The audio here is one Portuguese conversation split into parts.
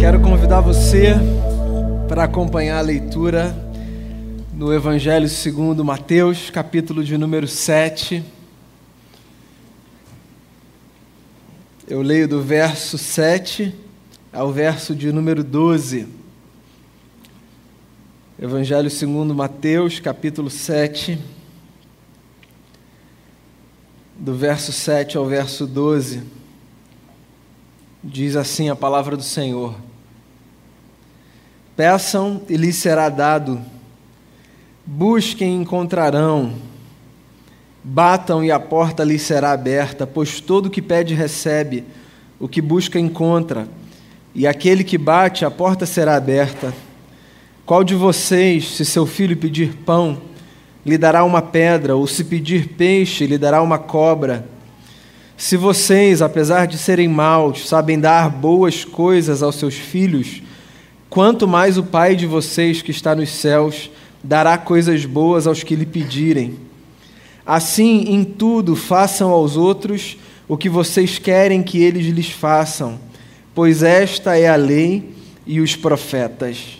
Quero convidar você para acompanhar a leitura no Evangelho segundo Mateus, capítulo de número 7. Eu leio do verso 7 ao verso de número 12. Evangelho segundo Mateus, capítulo 7, do verso 7 ao verso 12. Diz assim a palavra do Senhor: Peçam e lhes será dado Busquem e encontrarão. Batam e a porta lhes será aberta, pois todo o que pede recebe, o que busca encontra, e aquele que bate, a porta será aberta. Qual de vocês, se seu filho pedir pão, lhe dará uma pedra, ou se pedir peixe, lhe dará uma cobra? Se vocês, apesar de serem maus, sabem dar boas coisas aos seus filhos, quanto mais o Pai de vocês que está nos céus dará coisas boas aos que lhe pedirem. Assim, em tudo, façam aos outros o que vocês querem que eles lhes façam, pois esta é a lei e os profetas.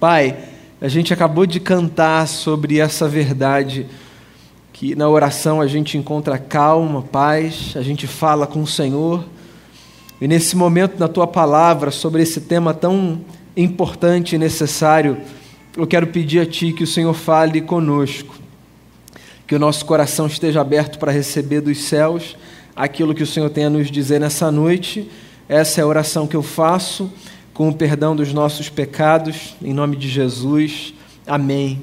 Pai, a gente acabou de cantar sobre essa verdade, que na oração a gente encontra calma, paz, a gente fala com o Senhor. E nesse momento, na tua palavra, sobre esse tema tão importante e necessário, eu quero pedir a Ti que o Senhor fale conosco, que o nosso coração esteja aberto para receber dos céus aquilo que o Senhor tem a nos dizer nessa noite. Essa é a oração que eu faço, com o perdão dos nossos pecados, em nome de Jesus. Amém.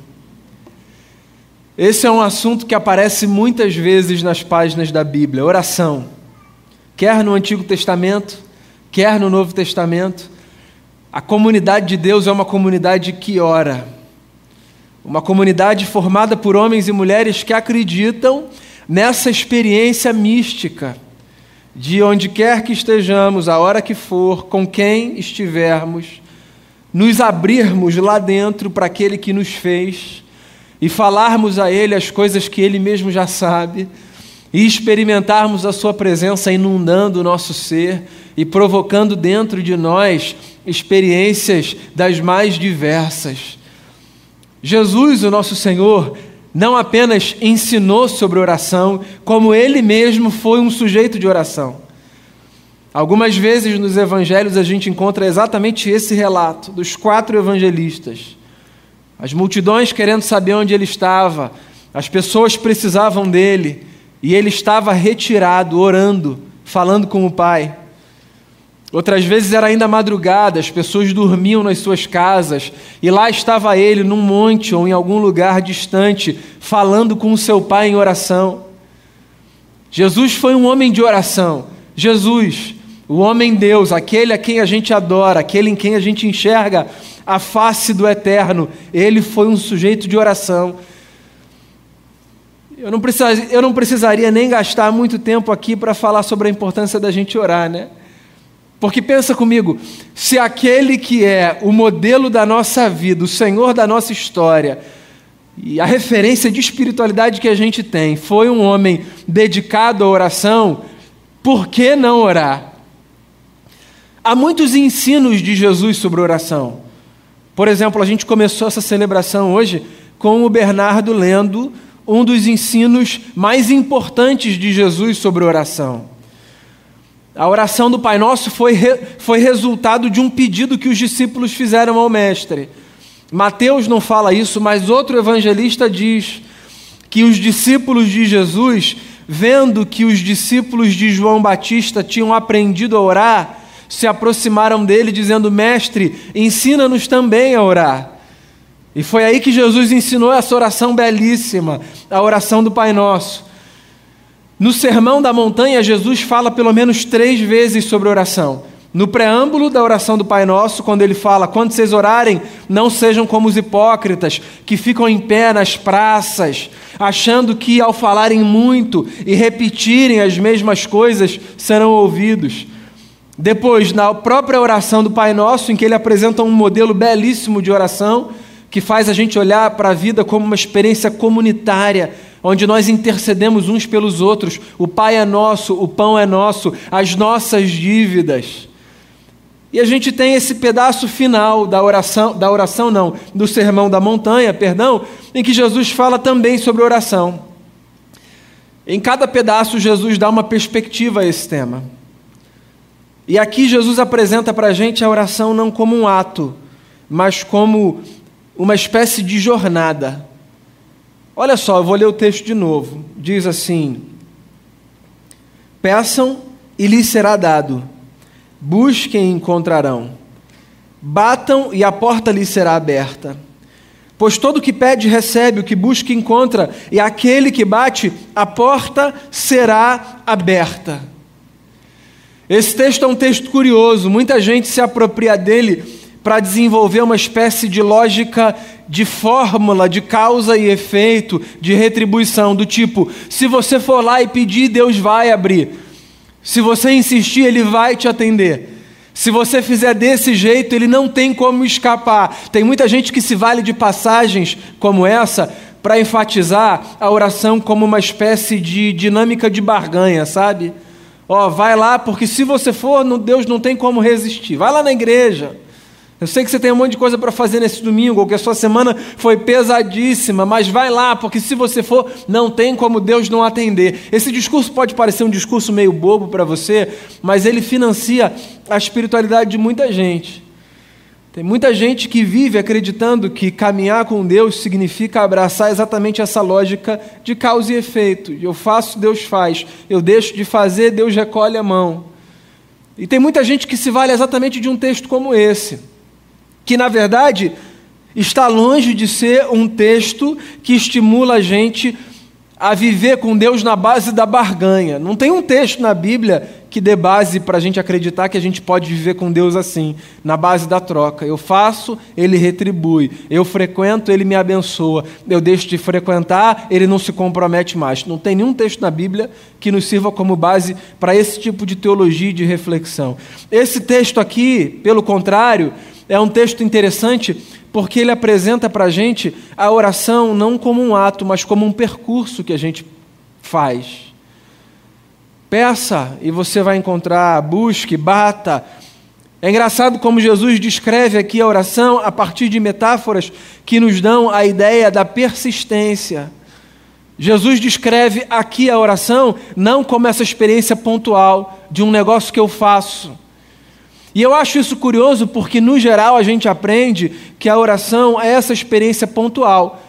Esse é um assunto que aparece muitas vezes nas páginas da Bíblia, oração. Quer no Antigo Testamento, quer no Novo Testamento. A comunidade de Deus é uma comunidade que ora, uma comunidade formada por homens e mulheres que acreditam nessa experiência mística, de onde quer que estejamos, a hora que for, com quem estivermos, nos abrirmos lá dentro para aquele que nos fez e falarmos a Ele as coisas que Ele mesmo já sabe e experimentarmos a Sua presença inundando o nosso ser e provocando dentro de nós experiências das mais diversas. Jesus, o nosso Senhor, não apenas ensinou sobre oração, como ele mesmo foi um sujeito de oração. Algumas vezes nos evangelhos a gente encontra exatamente esse relato dos quatro evangelistas. As multidões querendo saber onde ele estava, as pessoas precisavam dele, e ele estava retirado, orando, falando com o Pai. Outras vezes era ainda madrugada, as pessoas dormiam nas suas casas e lá estava ele num monte ou em algum lugar distante, falando com o seu pai em oração. Jesus foi um homem de oração. Jesus, o homem Deus, aquele a quem a gente adora, aquele em quem a gente enxerga a face do eterno, ele foi um sujeito de oração. Eu não, eu não precisaria nem gastar muito tempo aqui para falar sobre a importância da gente orar, né? Porque pensa comigo, se aquele que é o modelo da nossa vida, o Senhor da nossa história, e a referência de espiritualidade que a gente tem, foi um homem dedicado à oração, por que não orar? Há muitos ensinos de Jesus sobre oração. Por exemplo, a gente começou essa celebração hoje com o Bernardo lendo um dos ensinos mais importantes de Jesus sobre oração. A oração do Pai Nosso foi, foi resultado de um pedido que os discípulos fizeram ao Mestre. Mateus não fala isso, mas outro evangelista diz que os discípulos de Jesus, vendo que os discípulos de João Batista tinham aprendido a orar, se aproximaram dele, dizendo: Mestre, ensina-nos também a orar. E foi aí que Jesus ensinou essa oração belíssima, a oração do Pai Nosso. No Sermão da Montanha, Jesus fala pelo menos três vezes sobre oração. No preâmbulo da oração do Pai Nosso, quando ele fala: Quando vocês orarem, não sejam como os hipócritas, que ficam em pé nas praças, achando que ao falarem muito e repetirem as mesmas coisas serão ouvidos. Depois, na própria oração do Pai Nosso, em que ele apresenta um modelo belíssimo de oração, que faz a gente olhar para a vida como uma experiência comunitária onde nós intercedemos uns pelos outros. O Pai é nosso, o pão é nosso, as nossas dívidas. E a gente tem esse pedaço final da oração, da oração não, do sermão da montanha, perdão, em que Jesus fala também sobre oração. Em cada pedaço, Jesus dá uma perspectiva a esse tema. E aqui Jesus apresenta para a gente a oração não como um ato, mas como uma espécie de jornada. Olha só, eu vou ler o texto de novo. Diz assim: Peçam e lhes será dado, busquem e encontrarão, batam e a porta lhes será aberta. Pois todo que pede recebe, o que busca encontra, e aquele que bate, a porta será aberta. Esse texto é um texto curioso, muita gente se apropria dele para desenvolver uma espécie de lógica de fórmula, de causa e efeito, de retribuição, do tipo: se você for lá e pedir, Deus vai abrir. Se você insistir, Ele vai te atender. Se você fizer desse jeito, ele não tem como escapar. Tem muita gente que se vale de passagens como essa para enfatizar a oração como uma espécie de dinâmica de barganha, sabe? Ó, vai lá, porque se você for, Deus não tem como resistir. Vai lá na igreja. Eu sei que você tem um monte de coisa para fazer nesse domingo, ou que a sua semana foi pesadíssima, mas vai lá, porque se você for, não tem como Deus não atender. Esse discurso pode parecer um discurso meio bobo para você, mas ele financia a espiritualidade de muita gente. Tem muita gente que vive acreditando que caminhar com Deus significa abraçar exatamente essa lógica de causa e efeito. Eu faço, Deus faz. Eu deixo de fazer, Deus recolhe a mão. E tem muita gente que se vale exatamente de um texto como esse que na verdade está longe de ser um texto que estimula a gente a viver com Deus na base da barganha. Não tem um texto na Bíblia que dê base para a gente acreditar que a gente pode viver com Deus assim, na base da troca. Eu faço, Ele retribui. Eu frequento, Ele me abençoa. Eu deixo de frequentar, Ele não se compromete mais. Não tem nenhum texto na Bíblia que nos sirva como base para esse tipo de teologia e de reflexão. Esse texto aqui, pelo contrário, é um texto interessante porque ele apresenta para a gente a oração não como um ato, mas como um percurso que a gente faz. Peça e você vai encontrar, busque, bata. É engraçado como Jesus descreve aqui a oração a partir de metáforas que nos dão a ideia da persistência. Jesus descreve aqui a oração não como essa experiência pontual de um negócio que eu faço e eu acho isso curioso porque, no geral, a gente aprende que a oração é essa experiência pontual,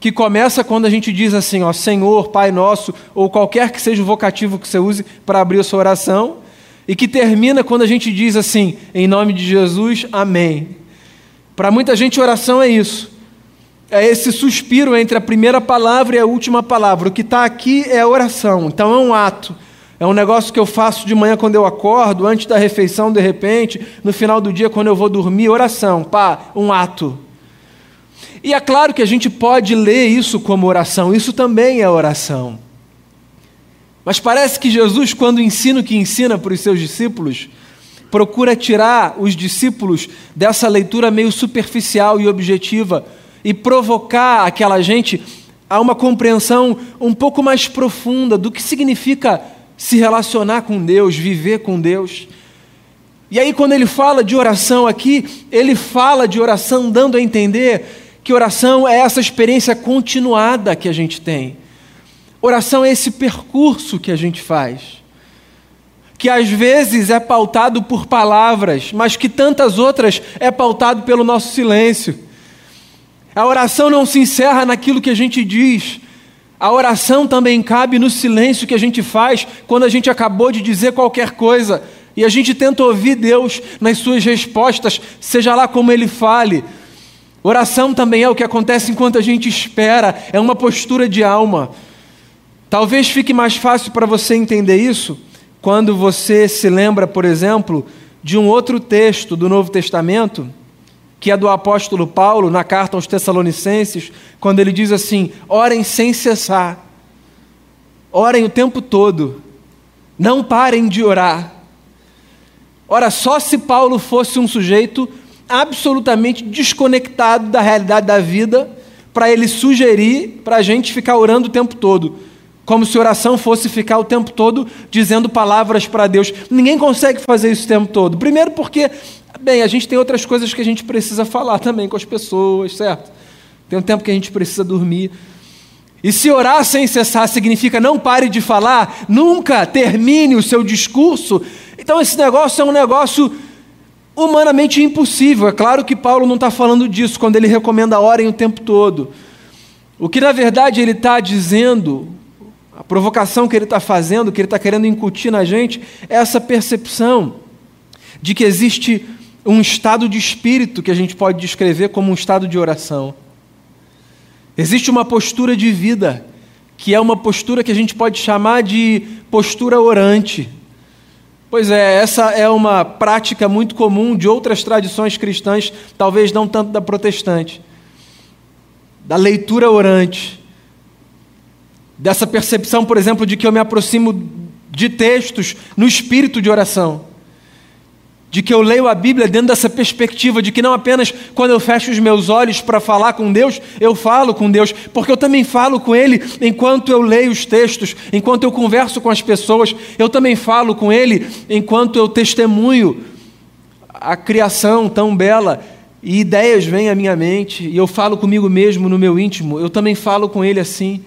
que começa quando a gente diz assim, ó, Senhor, Pai Nosso, ou qualquer que seja o vocativo que você use para abrir a sua oração, e que termina quando a gente diz assim, em nome de Jesus, Amém. Para muita gente, oração é isso. É esse suspiro entre a primeira palavra e a última palavra. O que está aqui é a oração, então é um ato é um negócio que eu faço de manhã quando eu acordo, antes da refeição, de repente, no final do dia, quando eu vou dormir, oração, pá, um ato. E é claro que a gente pode ler isso como oração, isso também é oração. Mas parece que Jesus, quando ensina o que ensina para os seus discípulos, procura tirar os discípulos dessa leitura meio superficial e objetiva e provocar aquela gente a uma compreensão um pouco mais profunda do que significa se relacionar com Deus, viver com Deus. E aí, quando ele fala de oração aqui, ele fala de oração dando a entender que oração é essa experiência continuada que a gente tem. Oração é esse percurso que a gente faz, que às vezes é pautado por palavras, mas que tantas outras é pautado pelo nosso silêncio. A oração não se encerra naquilo que a gente diz, a oração também cabe no silêncio que a gente faz quando a gente acabou de dizer qualquer coisa e a gente tenta ouvir Deus nas suas respostas, seja lá como Ele fale. Oração também é o que acontece enquanto a gente espera, é uma postura de alma. Talvez fique mais fácil para você entender isso quando você se lembra, por exemplo, de um outro texto do Novo Testamento que é do apóstolo Paulo na carta aos Tessalonicenses, quando ele diz assim: orem sem cessar, orem o tempo todo, não parem de orar. Ora, só se Paulo fosse um sujeito absolutamente desconectado da realidade da vida, para ele sugerir para a gente ficar orando o tempo todo. Como se oração fosse ficar o tempo todo dizendo palavras para Deus. Ninguém consegue fazer isso o tempo todo. Primeiro, porque, bem, a gente tem outras coisas que a gente precisa falar também com as pessoas, certo? Tem um tempo que a gente precisa dormir. E se orar sem cessar significa não pare de falar, nunca termine o seu discurso, então esse negócio é um negócio humanamente impossível. É claro que Paulo não está falando disso quando ele recomenda orem o tempo todo. O que na verdade ele está dizendo, a provocação que ele está fazendo, que ele está querendo incutir na gente, é essa percepção de que existe um estado de espírito que a gente pode descrever como um estado de oração. Existe uma postura de vida, que é uma postura que a gente pode chamar de postura orante. Pois é, essa é uma prática muito comum de outras tradições cristãs, talvez não tanto da protestante, da leitura orante, dessa percepção, por exemplo, de que eu me aproximo de textos no espírito de oração de que eu leio a Bíblia dentro dessa perspectiva de que não apenas quando eu fecho os meus olhos para falar com Deus, eu falo com Deus, porque eu também falo com Ele enquanto eu leio os textos, enquanto eu converso com as pessoas, eu também falo com Ele enquanto eu testemunho a criação tão bela e ideias vêm à minha mente e eu falo comigo mesmo no meu íntimo, eu também falo com Ele assim.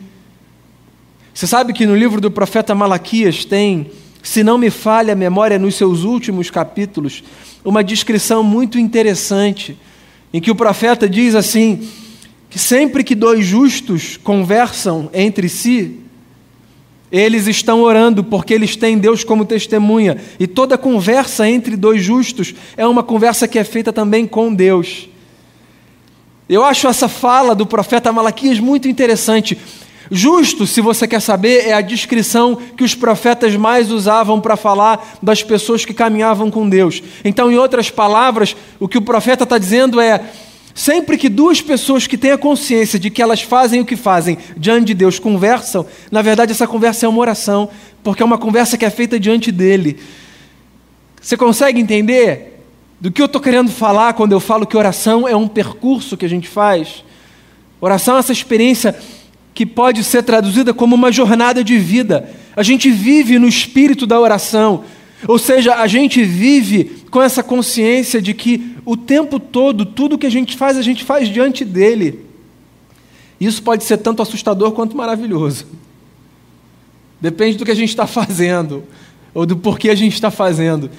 Você sabe que no livro do profeta Malaquias tem se não me falha a memória, nos seus últimos capítulos, uma descrição muito interessante, em que o profeta diz assim: que sempre que dois justos conversam entre si, eles estão orando porque eles têm Deus como testemunha, e toda conversa entre dois justos é uma conversa que é feita também com Deus. Eu acho essa fala do profeta Malaquias muito interessante, Justo, se você quer saber, é a descrição que os profetas mais usavam para falar das pessoas que caminhavam com Deus. Então, em outras palavras, o que o profeta está dizendo é: sempre que duas pessoas que têm a consciência de que elas fazem o que fazem diante de Deus conversam, na verdade, essa conversa é uma oração, porque é uma conversa que é feita diante dele. Você consegue entender do que eu estou querendo falar quando eu falo que oração é um percurso que a gente faz? Oração é essa experiência que pode ser traduzida como uma jornada de vida. A gente vive no espírito da oração, ou seja, a gente vive com essa consciência de que o tempo todo, tudo que a gente faz, a gente faz diante dele. Isso pode ser tanto assustador quanto maravilhoso. Depende do que a gente está fazendo, ou do porquê a gente está fazendo.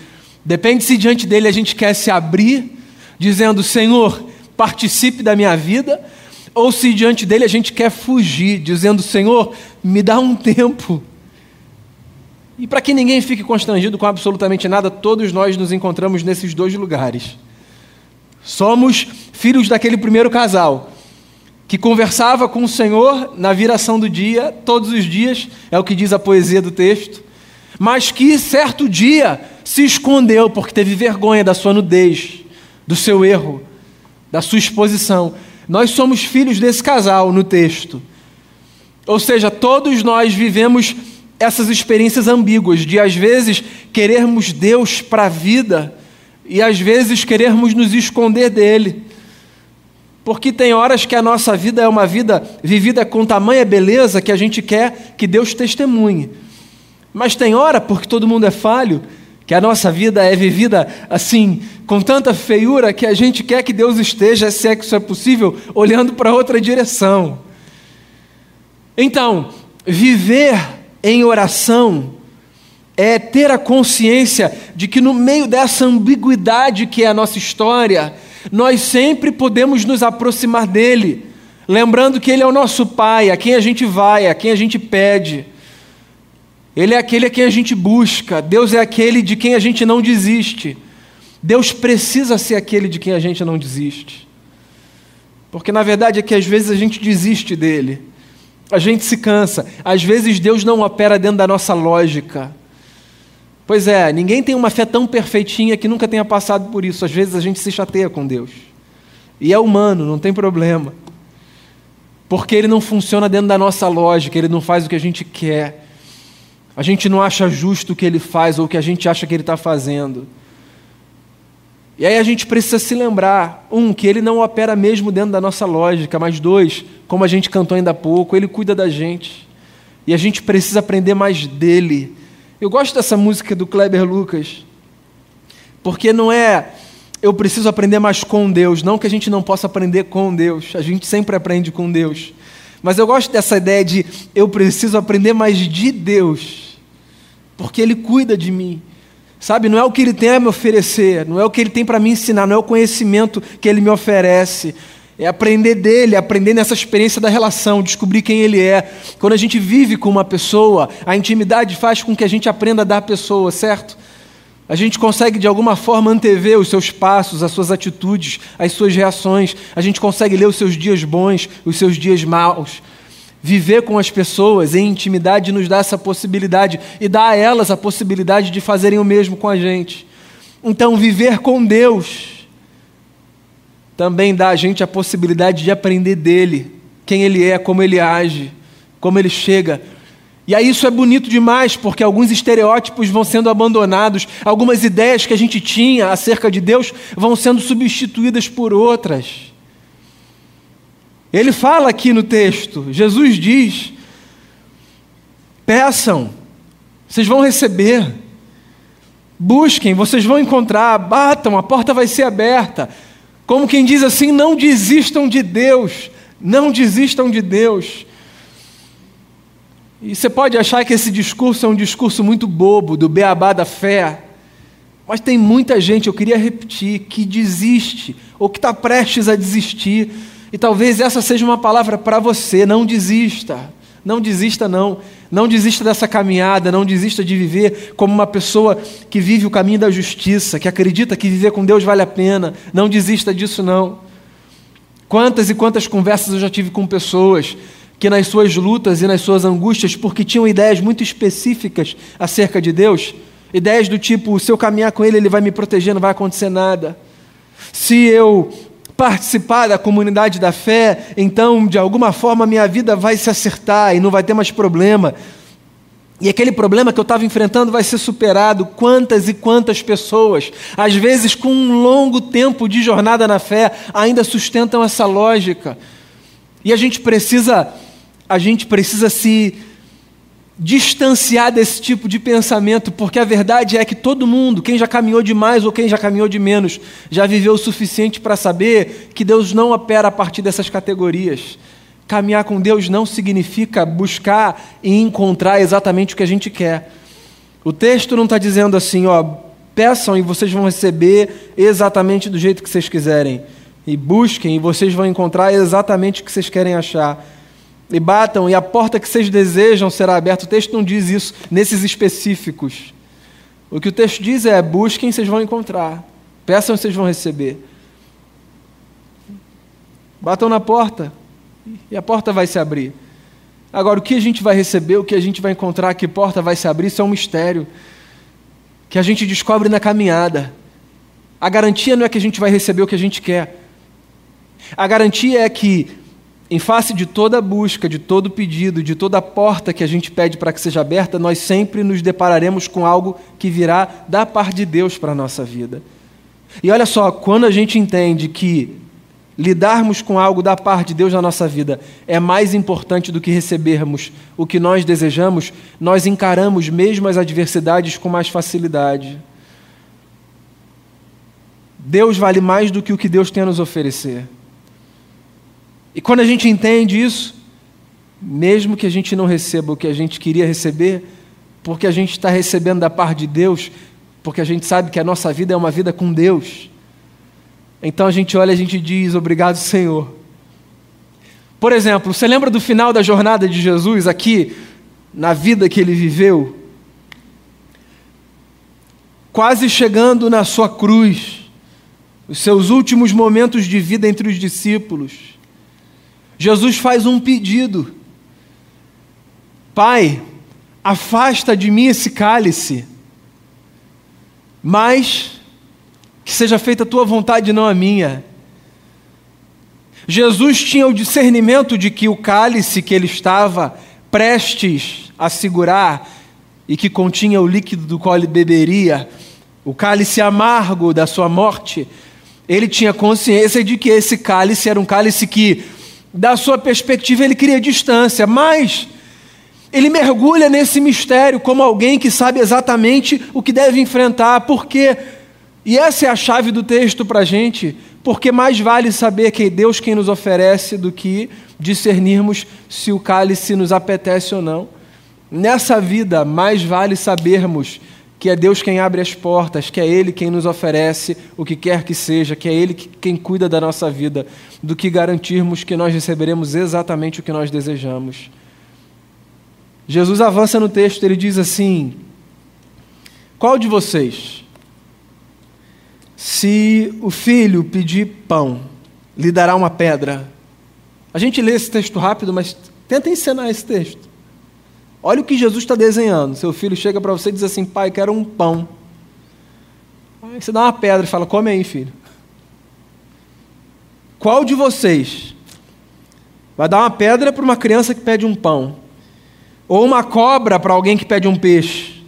Depende se diante dele a gente quer se abrir, dizendo: Senhor, participe da minha vida, ou se diante dele a gente quer fugir, dizendo: Senhor, me dá um tempo. E para que ninguém fique constrangido com absolutamente nada, todos nós nos encontramos nesses dois lugares. Somos filhos daquele primeiro casal que conversava com o Senhor na viração do dia, todos os dias, é o que diz a poesia do texto, mas que certo dia se escondeu porque teve vergonha da sua nudez, do seu erro, da sua exposição. Nós somos filhos desse casal no texto. Ou seja, todos nós vivemos essas experiências ambíguas de às vezes querermos Deus para a vida e às vezes querermos nos esconder dele. Porque tem horas que a nossa vida é uma vida vivida com tamanha beleza que a gente quer que Deus testemunhe. Mas tem hora, porque todo mundo é falho, que a nossa vida é vivida assim, com tanta feiura, que a gente quer que Deus esteja, se é que isso é possível, olhando para outra direção. Então, viver em oração é ter a consciência de que no meio dessa ambiguidade que é a nossa história, nós sempre podemos nos aproximar dele, lembrando que ele é o nosso Pai, a quem a gente vai, a quem a gente pede. Ele é aquele a quem a gente busca, Deus é aquele de quem a gente não desiste. Deus precisa ser aquele de quem a gente não desiste. Porque na verdade é que às vezes a gente desiste dele, a gente se cansa, às vezes Deus não opera dentro da nossa lógica. Pois é, ninguém tem uma fé tão perfeitinha que nunca tenha passado por isso. Às vezes a gente se chateia com Deus. E é humano, não tem problema. Porque ele não funciona dentro da nossa lógica, ele não faz o que a gente quer. A gente não acha justo o que ele faz ou o que a gente acha que ele está fazendo. E aí a gente precisa se lembrar, um, que ele não opera mesmo dentro da nossa lógica, mas dois, como a gente cantou ainda há pouco, ele cuida da gente. E a gente precisa aprender mais dele. Eu gosto dessa música do Kleber Lucas, porque não é eu preciso aprender mais com Deus, não que a gente não possa aprender com Deus, a gente sempre aprende com Deus. Mas eu gosto dessa ideia de eu preciso aprender mais de Deus, porque Ele cuida de mim. Sabe, não é o que Ele tem a me oferecer, não é o que Ele tem para me ensinar, não é o conhecimento que Ele me oferece, é aprender dele, aprender nessa experiência da relação, descobrir quem ele é. Quando a gente vive com uma pessoa, a intimidade faz com que a gente aprenda a dar a pessoa, certo? A gente consegue de alguma forma antever os seus passos, as suas atitudes, as suas reações. A gente consegue ler os seus dias bons, os seus dias maus. Viver com as pessoas em intimidade nos dá essa possibilidade e dá a elas a possibilidade de fazerem o mesmo com a gente. Então, viver com Deus também dá a gente a possibilidade de aprender dele, quem ele é, como ele age, como ele chega. E aí isso é bonito demais, porque alguns estereótipos vão sendo abandonados, algumas ideias que a gente tinha acerca de Deus vão sendo substituídas por outras. Ele fala aqui no texto, Jesus diz: peçam, vocês vão receber, busquem, vocês vão encontrar, batam, a porta vai ser aberta. Como quem diz assim: não desistam de Deus, não desistam de Deus. E você pode achar que esse discurso é um discurso muito bobo, do beabá da fé, mas tem muita gente, eu queria repetir, que desiste, ou que está prestes a desistir, e talvez essa seja uma palavra para você: não desista. Não desista, não. Não desista dessa caminhada, não desista de viver como uma pessoa que vive o caminho da justiça, que acredita que viver com Deus vale a pena. Não desista disso, não. Quantas e quantas conversas eu já tive com pessoas que, nas suas lutas e nas suas angústias, porque tinham ideias muito específicas acerca de Deus, ideias do tipo: se eu caminhar com Ele, Ele vai me proteger, não vai acontecer nada. Se eu participar da comunidade da fé, então de alguma forma minha vida vai se acertar e não vai ter mais problema. E aquele problema que eu estava enfrentando vai ser superado. Quantas e quantas pessoas, às vezes com um longo tempo de jornada na fé, ainda sustentam essa lógica. E a gente precisa, a gente precisa se distanciar desse tipo de pensamento, porque a verdade é que todo mundo, quem já caminhou de mais ou quem já caminhou de menos, já viveu o suficiente para saber que Deus não opera a partir dessas categorias. Caminhar com Deus não significa buscar e encontrar exatamente o que a gente quer. O texto não está dizendo assim, ó, peçam e vocês vão receber exatamente do jeito que vocês quiserem. E busquem e vocês vão encontrar exatamente o que vocês querem achar e batam, e a porta que vocês desejam será aberta. O texto não diz isso nesses específicos. O que o texto diz é: busquem, vocês vão encontrar. Peçam, vocês vão receber. Batam na porta e a porta vai se abrir. Agora, o que a gente vai receber, o que a gente vai encontrar, que porta vai se abrir, isso é um mistério que a gente descobre na caminhada. A garantia não é que a gente vai receber o que a gente quer. A garantia é que em face de toda busca, de todo pedido, de toda porta que a gente pede para que seja aberta, nós sempre nos depararemos com algo que virá da parte de Deus para a nossa vida. E olha só, quando a gente entende que lidarmos com algo da parte de Deus na nossa vida é mais importante do que recebermos o que nós desejamos, nós encaramos mesmo as adversidades com mais facilidade. Deus vale mais do que o que Deus tem a nos oferecer. E quando a gente entende isso, mesmo que a gente não receba o que a gente queria receber, porque a gente está recebendo da parte de Deus, porque a gente sabe que a nossa vida é uma vida com Deus. Então a gente olha e a gente diz: Obrigado, Senhor. Por exemplo, você lembra do final da jornada de Jesus aqui, na vida que ele viveu? Quase chegando na sua cruz, os seus últimos momentos de vida entre os discípulos. Jesus faz um pedido: Pai, afasta de mim esse cálice, mas que seja feita a tua vontade, não a minha. Jesus tinha o discernimento de que o cálice que ele estava prestes a segurar e que continha o líquido do qual ele beberia, o cálice amargo da sua morte, ele tinha consciência de que esse cálice era um cálice que da sua perspectiva, ele cria distância, mas ele mergulha nesse mistério como alguém que sabe exatamente o que deve enfrentar. Por quê? E essa é a chave do texto para a gente. Porque mais vale saber que é Deus quem nos oferece do que discernirmos se o cálice nos apetece ou não. Nessa vida, mais vale sabermos que é Deus quem abre as portas, que é Ele quem nos oferece o que quer que seja, que é Ele quem cuida da nossa vida, do que garantirmos que nós receberemos exatamente o que nós desejamos. Jesus avança no texto, ele diz assim: Qual de vocês, se o filho pedir pão, lhe dará uma pedra? A gente lê esse texto rápido, mas tenta encenar esse texto. Olha o que Jesus está desenhando. Seu filho chega para você e diz assim: Pai, quero um pão. Aí você dá uma pedra e fala: Come aí, filho. Qual de vocês vai dar uma pedra para uma criança que pede um pão? Ou uma cobra para alguém que pede um peixe.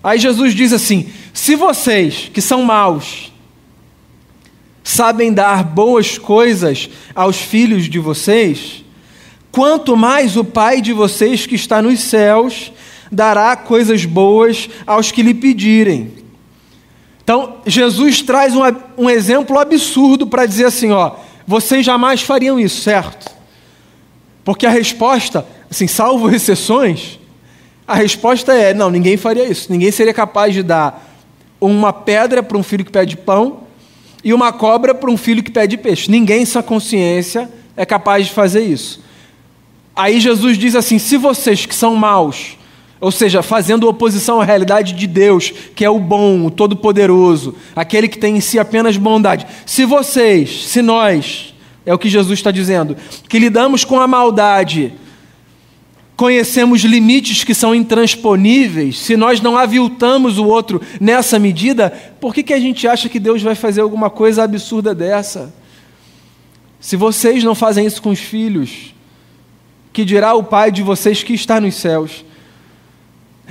Aí Jesus diz assim: se vocês, que são maus, sabem dar boas coisas aos filhos de vocês, quanto mais o Pai de vocês que está nos céus dará coisas boas aos que lhe pedirem. Então, Jesus traz um, um exemplo absurdo para dizer assim: ó, vocês jamais fariam isso, certo? Porque a resposta assim, salvo exceções, a resposta é: não, ninguém faria isso. Ninguém seria capaz de dar uma pedra para um filho que pede pão e uma cobra para um filho que pede peixe. Ninguém, sua consciência, é capaz de fazer isso. Aí Jesus diz assim: se vocês que são maus, ou seja, fazendo oposição à realidade de Deus, que é o bom, o todo-poderoso, aquele que tem em si apenas bondade, se vocês, se nós, é o que Jesus está dizendo, que lidamos com a maldade, conhecemos limites que são intransponíveis, se nós não aviltamos o outro nessa medida, por que, que a gente acha que Deus vai fazer alguma coisa absurda dessa? Se vocês não fazem isso com os filhos, que dirá o Pai de vocês que está nos céus?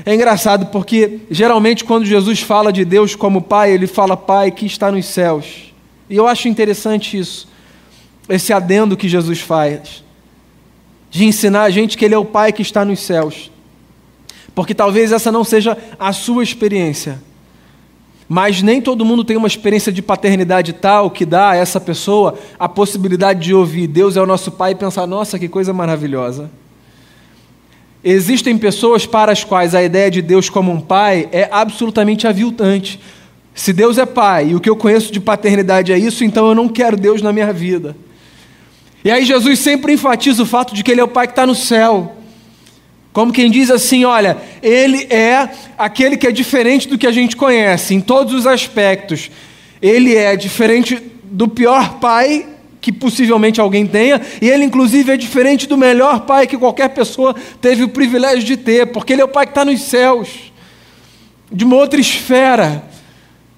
É engraçado porque geralmente quando Jesus fala de Deus como Pai, ele fala Pai que está nos céus. E eu acho interessante isso, esse adendo que Jesus faz de ensinar a gente que Ele é o Pai que está nos céus. Porque talvez essa não seja a sua experiência. Mas nem todo mundo tem uma experiência de paternidade tal que dá a essa pessoa a possibilidade de ouvir Deus é o nosso Pai e pensar: nossa, que coisa maravilhosa. Existem pessoas para as quais a ideia de Deus como um pai é absolutamente aviltante. Se Deus é pai e o que eu conheço de paternidade é isso, então eu não quero Deus na minha vida. E aí Jesus sempre enfatiza o fato de que Ele é o Pai que está no céu. Como quem diz assim: olha, Ele é aquele que é diferente do que a gente conhece, em todos os aspectos. Ele é diferente do pior pai que possivelmente alguém tenha, e ele, inclusive, é diferente do melhor pai que qualquer pessoa teve o privilégio de ter, porque ele é o pai que está nos céus, de uma outra esfera.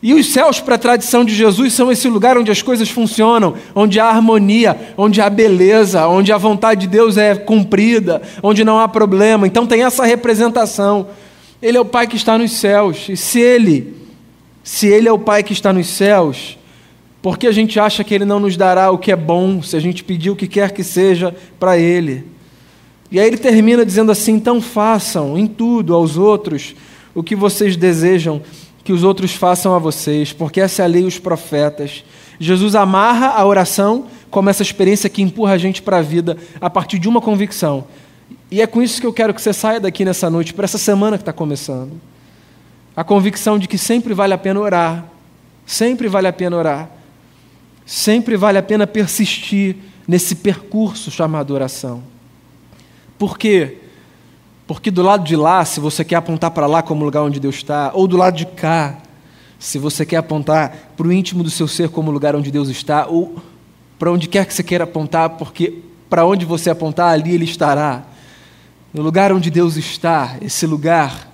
E os céus, para a tradição de Jesus, são esse lugar onde as coisas funcionam, onde há harmonia, onde há beleza, onde a vontade de Deus é cumprida, onde não há problema. Então tem essa representação. Ele é o Pai que está nos céus. E se Ele, se Ele é o Pai que está nos céus, por que a gente acha que Ele não nos dará o que é bom, se a gente pedir o que quer que seja para Ele? E aí ele termina dizendo assim: então façam em tudo aos outros o que vocês desejam que os outros façam a vocês, porque essa é a lei os profetas. Jesus amarra a oração como essa experiência que empurra a gente para a vida a partir de uma convicção. E é com isso que eu quero que você saia daqui nessa noite, para essa semana que está começando. A convicção de que sempre vale a pena orar, sempre vale a pena orar, sempre vale a pena persistir nesse percurso chamado oração. Por quê? Porque do lado de lá, se você quer apontar para lá como lugar onde Deus está, ou do lado de cá, se você quer apontar para o íntimo do seu ser como lugar onde Deus está, ou para onde quer que você queira apontar, porque para onde você apontar, ali Ele estará. No lugar onde Deus está, esse lugar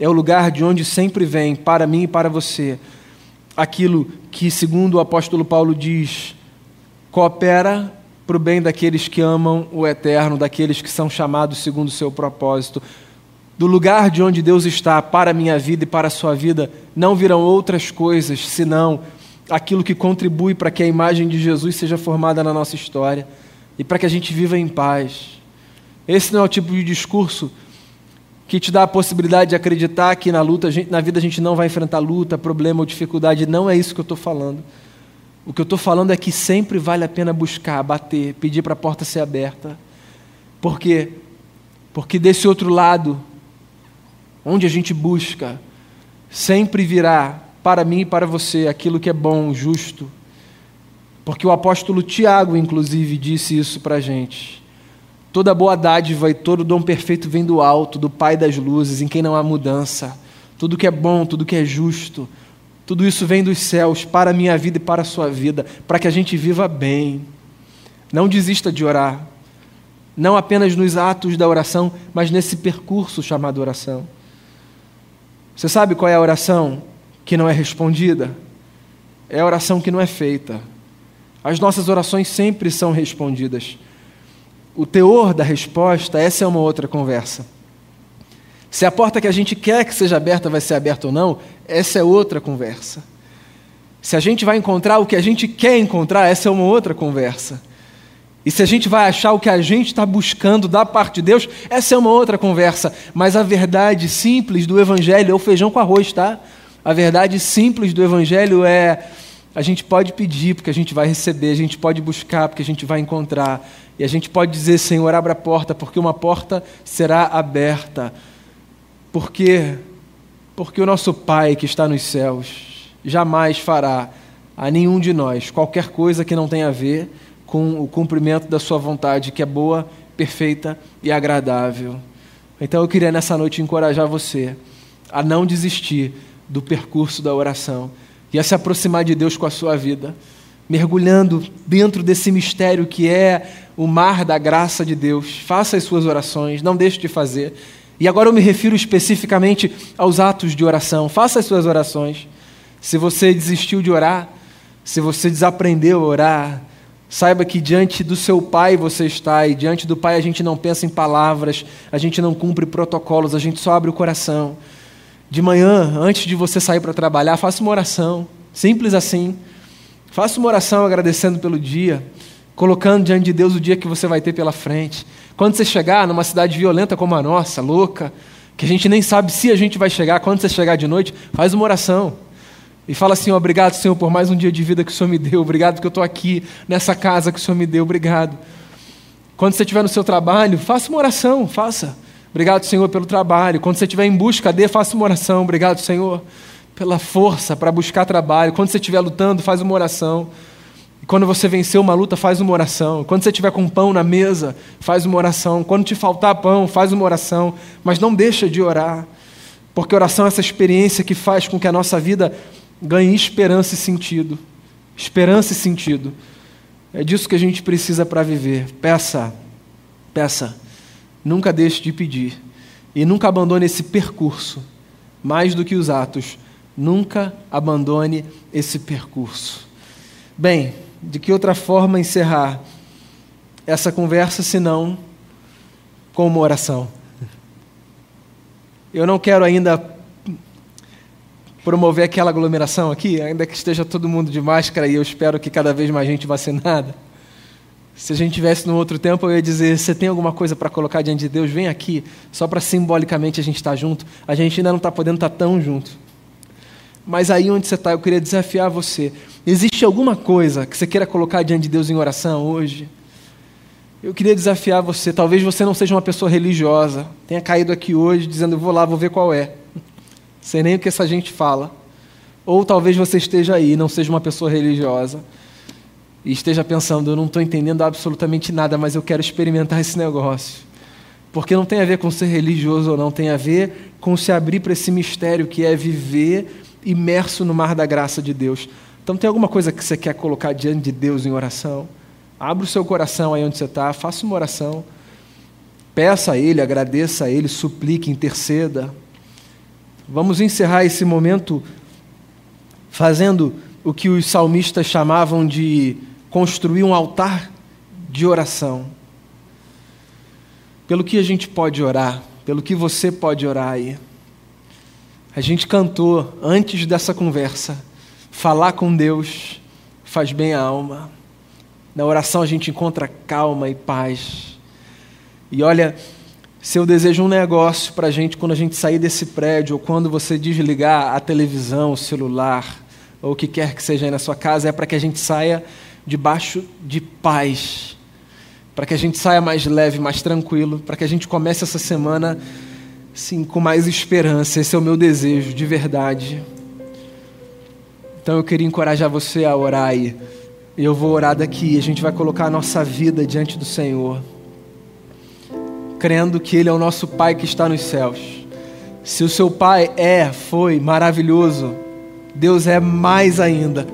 é o lugar de onde sempre vem, para mim e para você, aquilo que, segundo o apóstolo Paulo diz, coopera para o bem daqueles que amam o eterno, daqueles que são chamados segundo o seu propósito. Do lugar de onde Deus está para a minha vida e para a sua vida, não virão outras coisas senão aquilo que contribui para que a imagem de Jesus seja formada na nossa história e para que a gente viva em paz. Esse não é o tipo de discurso que te dá a possibilidade de acreditar que na luta, na vida a gente não vai enfrentar luta, problema ou dificuldade. Não é isso que eu estou falando. O que eu estou falando é que sempre vale a pena buscar, bater, pedir para a porta ser aberta. Por quê? Porque desse outro lado, onde a gente busca, sempre virá para mim e para você aquilo que é bom, justo. Porque o apóstolo Tiago, inclusive, disse isso para a gente. Toda boa dádiva e todo dom perfeito vem do alto, do Pai das luzes, em quem não há mudança. Tudo que é bom, tudo que é justo, tudo isso vem dos céus para a minha vida e para a sua vida, para que a gente viva bem. Não desista de orar. Não apenas nos atos da oração, mas nesse percurso chamado oração. Você sabe qual é a oração que não é respondida? É a oração que não é feita. As nossas orações sempre são respondidas o teor da resposta, essa é uma outra conversa. Se a porta que a gente quer que seja aberta vai ser aberta ou não, essa é outra conversa. Se a gente vai encontrar o que a gente quer encontrar, essa é uma outra conversa. E se a gente vai achar o que a gente está buscando da parte de Deus, essa é uma outra conversa. Mas a verdade simples do Evangelho é o feijão com arroz, tá? A verdade simples do Evangelho é a gente pode pedir porque a gente vai receber, a gente pode buscar porque a gente vai encontrar. E a gente pode dizer, Senhor, abra a porta, porque uma porta será aberta. Por quê? Porque o nosso Pai que está nos céus jamais fará a nenhum de nós qualquer coisa que não tenha a ver com o cumprimento da Sua vontade, que é boa, perfeita e agradável. Então eu queria nessa noite encorajar você a não desistir do percurso da oração e a se aproximar de Deus com a sua vida mergulhando dentro desse mistério que é o mar da graça de Deus. Faça as suas orações, não deixe de fazer. E agora eu me refiro especificamente aos atos de oração. Faça as suas orações. Se você desistiu de orar, se você desaprendeu a orar, saiba que diante do seu Pai você está, e diante do Pai a gente não pensa em palavras, a gente não cumpre protocolos, a gente só abre o coração. De manhã, antes de você sair para trabalhar, faça uma oração. Simples assim. Faça uma oração agradecendo pelo dia, colocando diante de Deus o dia que você vai ter pela frente. Quando você chegar numa cidade violenta como a nossa, louca, que a gente nem sabe se a gente vai chegar, quando você chegar de noite, faz uma oração. E fala assim: obrigado, Senhor, por mais um dia de vida que o Senhor me deu. Obrigado que eu estou aqui nessa casa que o Senhor me deu. Obrigado. Quando você estiver no seu trabalho, faça uma oração, faça. Obrigado, Senhor, pelo trabalho. Quando você estiver em busca de, faça uma oração. Obrigado, Senhor pela força para buscar trabalho. Quando você estiver lutando, faz uma oração. E quando você vencer uma luta, faz uma oração. Quando você estiver com pão na mesa, faz uma oração. Quando te faltar pão, faz uma oração. Mas não deixa de orar. Porque oração é essa experiência que faz com que a nossa vida ganhe esperança e sentido. Esperança e sentido. É disso que a gente precisa para viver. Peça, peça. Nunca deixe de pedir. E nunca abandone esse percurso, mais do que os atos Nunca abandone esse percurso. Bem, de que outra forma encerrar essa conversa senão com uma oração? Eu não quero ainda promover aquela aglomeração aqui, ainda que esteja todo mundo de máscara e eu espero que cada vez mais gente vacinada. Se a gente tivesse no outro tempo, eu ia dizer: você tem alguma coisa para colocar diante de Deus? Vem aqui, só para simbolicamente a gente estar tá junto. A gente ainda não está podendo estar tá tão junto. Mas aí onde você está, eu queria desafiar você. Existe alguma coisa que você queira colocar diante de Deus em oração hoje? Eu queria desafiar você. Talvez você não seja uma pessoa religiosa, tenha caído aqui hoje dizendo: vou lá, vou ver qual é. Sei nem o que essa gente fala. Ou talvez você esteja aí, não seja uma pessoa religiosa, e esteja pensando: eu não estou entendendo absolutamente nada, mas eu quero experimentar esse negócio. Porque não tem a ver com ser religioso ou não, tem a ver com se abrir para esse mistério que é viver imerso no mar da graça de Deus. Então, tem alguma coisa que você quer colocar diante de Deus em oração? Abra o seu coração aí onde você está, faça uma oração. Peça a Ele, agradeça a Ele, suplique, interceda. Vamos encerrar esse momento fazendo o que os salmistas chamavam de construir um altar de oração. Pelo que a gente pode orar, pelo que você pode orar aí. A gente cantou antes dessa conversa. Falar com Deus faz bem à alma. Na oração a gente encontra calma e paz. E olha, se eu desejo um negócio para a gente quando a gente sair desse prédio, ou quando você desligar a televisão, o celular, ou o que quer que seja aí na sua casa, é para que a gente saia debaixo de paz, para que a gente saia mais leve, mais tranquilo, para que a gente comece essa semana sim com mais esperança. Esse é o meu desejo, de verdade. Então eu queria encorajar você a orar aí. Eu vou orar daqui, a gente vai colocar a nossa vida diante do Senhor crendo que Ele é o nosso Pai que está nos céus. Se o seu Pai é, foi maravilhoso, Deus é mais ainda.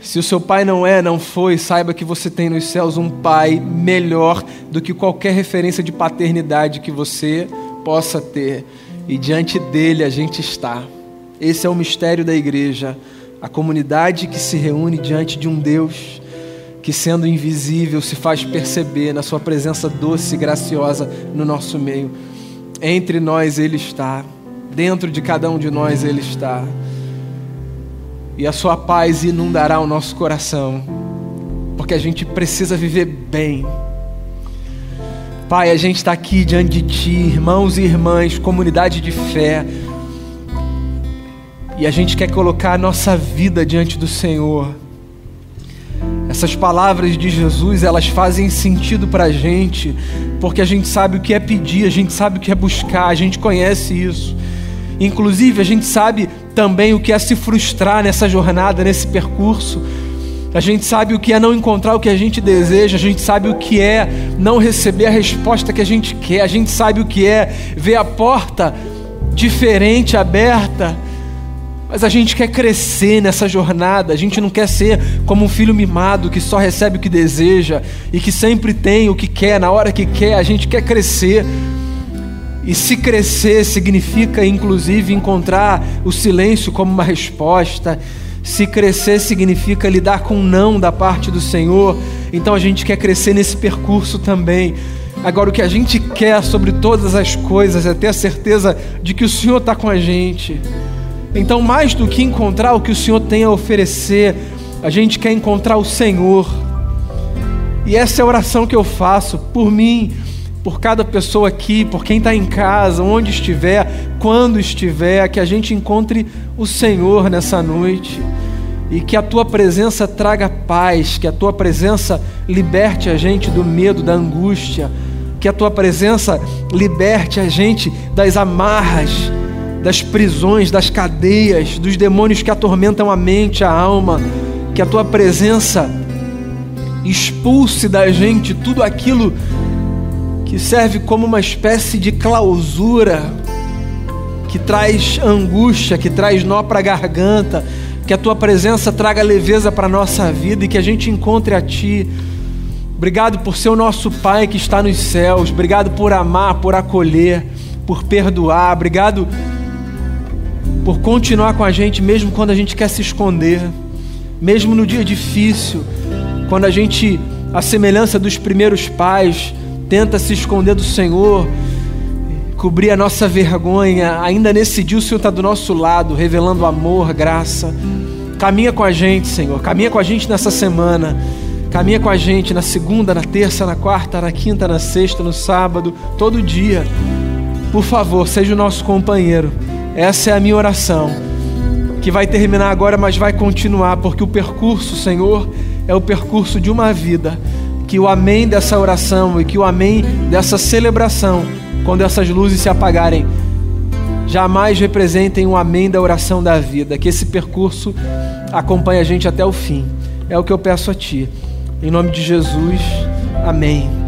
Se o seu pai não é, não foi, saiba que você tem nos céus um pai melhor do que qualquer referência de paternidade que você possa ter. E diante dele a gente está. Esse é o mistério da igreja, a comunidade que se reúne diante de um Deus que, sendo invisível, se faz perceber na Sua presença doce e graciosa no nosso meio. Entre nós Ele está, dentro de cada um de nós Ele está. E a Sua paz inundará o nosso coração, porque a gente precisa viver bem. Pai, a gente está aqui diante de Ti, irmãos e irmãs, comunidade de fé, e a gente quer colocar a nossa vida diante do Senhor essas palavras de Jesus, elas fazem sentido para a gente, porque a gente sabe o que é pedir, a gente sabe o que é buscar, a gente conhece isso. Inclusive, a gente sabe também o que é se frustrar nessa jornada, nesse percurso. A gente sabe o que é não encontrar o que a gente deseja, a gente sabe o que é não receber a resposta que a gente quer, a gente sabe o que é ver a porta diferente aberta mas a gente quer crescer nessa jornada, a gente não quer ser como um filho mimado que só recebe o que deseja e que sempre tem o que quer na hora que quer, a gente quer crescer. E se crescer significa, inclusive, encontrar o silêncio como uma resposta. Se crescer significa lidar com um não da parte do Senhor. Então a gente quer crescer nesse percurso também. Agora, o que a gente quer sobre todas as coisas é ter a certeza de que o Senhor está com a gente então, mais do que encontrar o que o Senhor tem a oferecer, a gente quer encontrar o Senhor. E essa é a oração que eu faço por mim, por cada pessoa aqui, por quem está em casa, onde estiver, quando estiver, que a gente encontre o Senhor nessa noite. E que a tua presença traga paz, que a tua presença liberte a gente do medo, da angústia, que a tua presença liberte a gente das amarras das prisões, das cadeias, dos demônios que atormentam a mente, a alma, que a tua presença expulse da gente tudo aquilo que serve como uma espécie de clausura, que traz angústia, que traz nó para a garganta, que a tua presença traga leveza para a nossa vida e que a gente encontre a ti. Obrigado por ser o nosso Pai que está nos céus, obrigado por amar, por acolher, por perdoar, obrigado por continuar com a gente mesmo quando a gente quer se esconder, mesmo no dia difícil, quando a gente, a semelhança dos primeiros pais, tenta se esconder do Senhor, cobrir a nossa vergonha, ainda nesse dia o Senhor está do nosso lado, revelando amor, graça. Caminha com a gente, Senhor, caminha com a gente nessa semana. Caminha com a gente na segunda, na terça, na quarta, na quinta, na sexta, no sábado, todo dia. Por favor, seja o nosso companheiro. Essa é a minha oração, que vai terminar agora, mas vai continuar, porque o percurso, Senhor, é o percurso de uma vida. Que o amém dessa oração e que o amém dessa celebração, quando essas luzes se apagarem, jamais representem o amém da oração da vida. Que esse percurso acompanhe a gente até o fim. É o que eu peço a Ti. Em nome de Jesus, amém.